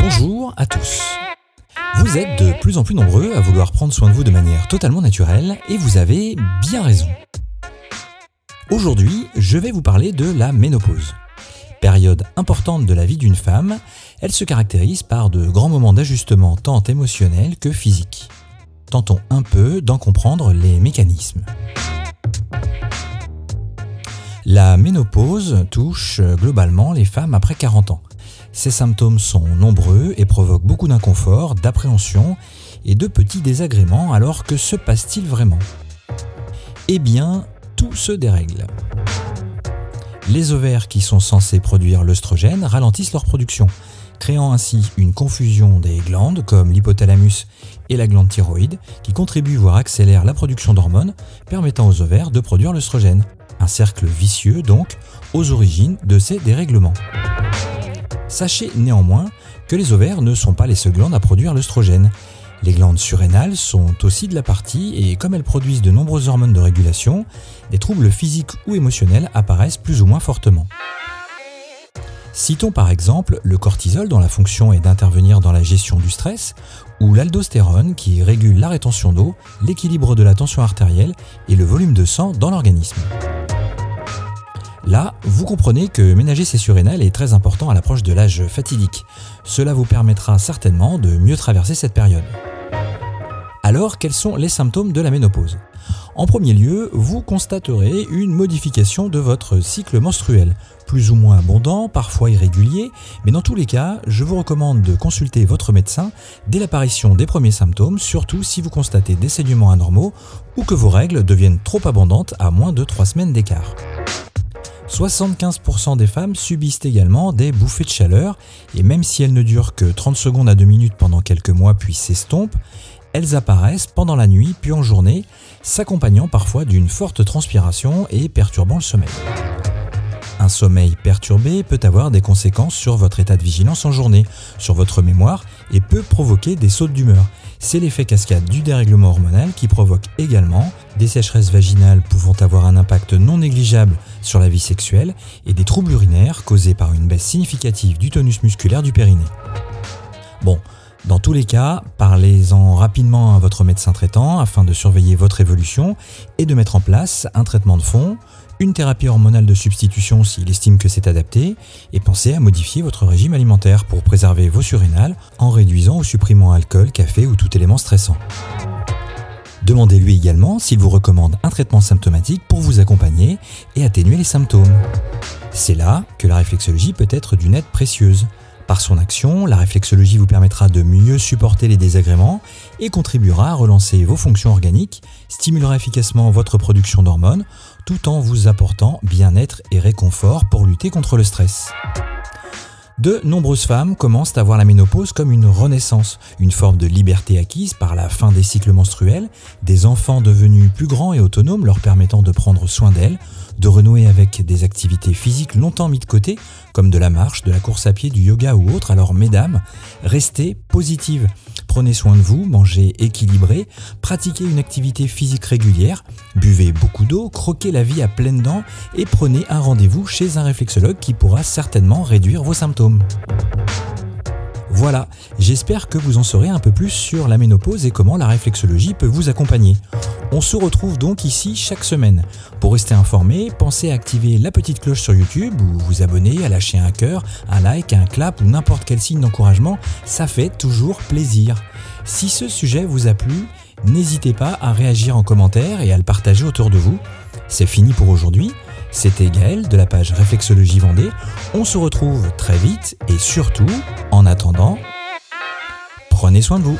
Bonjour à tous. Vous êtes de plus en plus nombreux à vouloir prendre soin de vous de manière totalement naturelle et vous avez bien raison. Aujourd'hui, je vais vous parler de la ménopause. Période importante de la vie d'une femme, elle se caractérise par de grands moments d'ajustement tant émotionnels que physiques. Tentons un peu d'en comprendre les mécanismes. La ménopause touche globalement les femmes après 40 ans. Ces symptômes sont nombreux et provoquent beaucoup d'inconfort, d'appréhension et de petits désagréments. Alors que se passe-t-il vraiment? Eh bien, tout se dérègle. Les ovaires qui sont censés produire l'œstrogène ralentissent leur production, créant ainsi une confusion des glandes comme l'hypothalamus et la glande thyroïde qui contribuent voire accélèrent la production d'hormones permettant aux ovaires de produire l'œstrogène. Un cercle vicieux donc aux origines de ces dérèglements. Sachez néanmoins que les ovaires ne sont pas les seules glandes à produire l'œstrogène. Les glandes surrénales sont aussi de la partie et comme elles produisent de nombreuses hormones de régulation, des troubles physiques ou émotionnels apparaissent plus ou moins fortement. Citons par exemple le cortisol dont la fonction est d'intervenir dans la gestion du stress, ou l'aldostérone qui régule la rétention d'eau, l'équilibre de la tension artérielle et le volume de sang dans l'organisme. Là, vous comprenez que ménager ces surrénales est très important à l'approche de l'âge fatidique. Cela vous permettra certainement de mieux traverser cette période. Alors, quels sont les symptômes de la ménopause? En premier lieu, vous constaterez une modification de votre cycle menstruel, plus ou moins abondant, parfois irrégulier, mais dans tous les cas, je vous recommande de consulter votre médecin dès l'apparition des premiers symptômes, surtout si vous constatez des saignements anormaux ou que vos règles deviennent trop abondantes à moins de 3 semaines d'écart. 75% des femmes subissent également des bouffées de chaleur et même si elles ne durent que 30 secondes à 2 minutes pendant quelques mois puis s'estompent, elles apparaissent pendant la nuit puis en journée, s'accompagnant parfois d'une forte transpiration et perturbant le sommeil. Un sommeil perturbé peut avoir des conséquences sur votre état de vigilance en journée, sur votre mémoire et peut provoquer des sautes d'humeur. C'est l'effet cascade du dérèglement hormonal qui provoque également des sécheresses vaginales pouvant avoir un impact non négligeable sur la vie sexuelle et des troubles urinaires causés par une baisse significative du tonus musculaire du périnée. Bon, dans tous les cas, parlez-en rapidement à votre médecin traitant afin de surveiller votre évolution et de mettre en place un traitement de fond, une thérapie hormonale de substitution s'il estime que c'est adapté, et pensez à modifier votre régime alimentaire pour préserver vos surrénales en réduisant ou supprimant alcool, café ou tout élément stressant. Demandez-lui également s'il vous recommande un traitement symptomatique pour vous accompagner et atténuer les symptômes. C'est là que la réflexologie peut être d'une aide précieuse. Par son action, la réflexologie vous permettra de mieux supporter les désagréments et contribuera à relancer vos fonctions organiques, stimulera efficacement votre production d'hormones, tout en vous apportant bien-être et réconfort pour lutter contre le stress. De nombreuses femmes commencent à voir la ménopause comme une renaissance, une forme de liberté acquise par la fin des cycles menstruels, des enfants devenus plus grands et autonomes leur permettant de prendre soin d'elles, de renouer avec des activités physiques longtemps mises de côté, comme de la marche, de la course à pied, du yoga ou autre. Alors mesdames, restez positives. Prenez soin de vous, mangez équilibré, pratiquez une activité physique régulière, buvez beaucoup d'eau, croquez la vie à pleines dents et prenez un rendez-vous chez un réflexologue qui pourra certainement réduire vos symptômes. Voilà, j'espère que vous en saurez un peu plus sur la ménopause et comment la réflexologie peut vous accompagner. On se retrouve donc ici chaque semaine. Pour rester informé, pensez à activer la petite cloche sur YouTube ou vous abonner, à lâcher un cœur, un like, un clap ou n'importe quel signe d'encouragement, ça fait toujours plaisir. Si ce sujet vous a plu, n'hésitez pas à réagir en commentaire et à le partager autour de vous. C'est fini pour aujourd'hui. C'était Gaël de la page Réflexologie Vendée. On se retrouve très vite et surtout, en attendant, prenez soin de vous.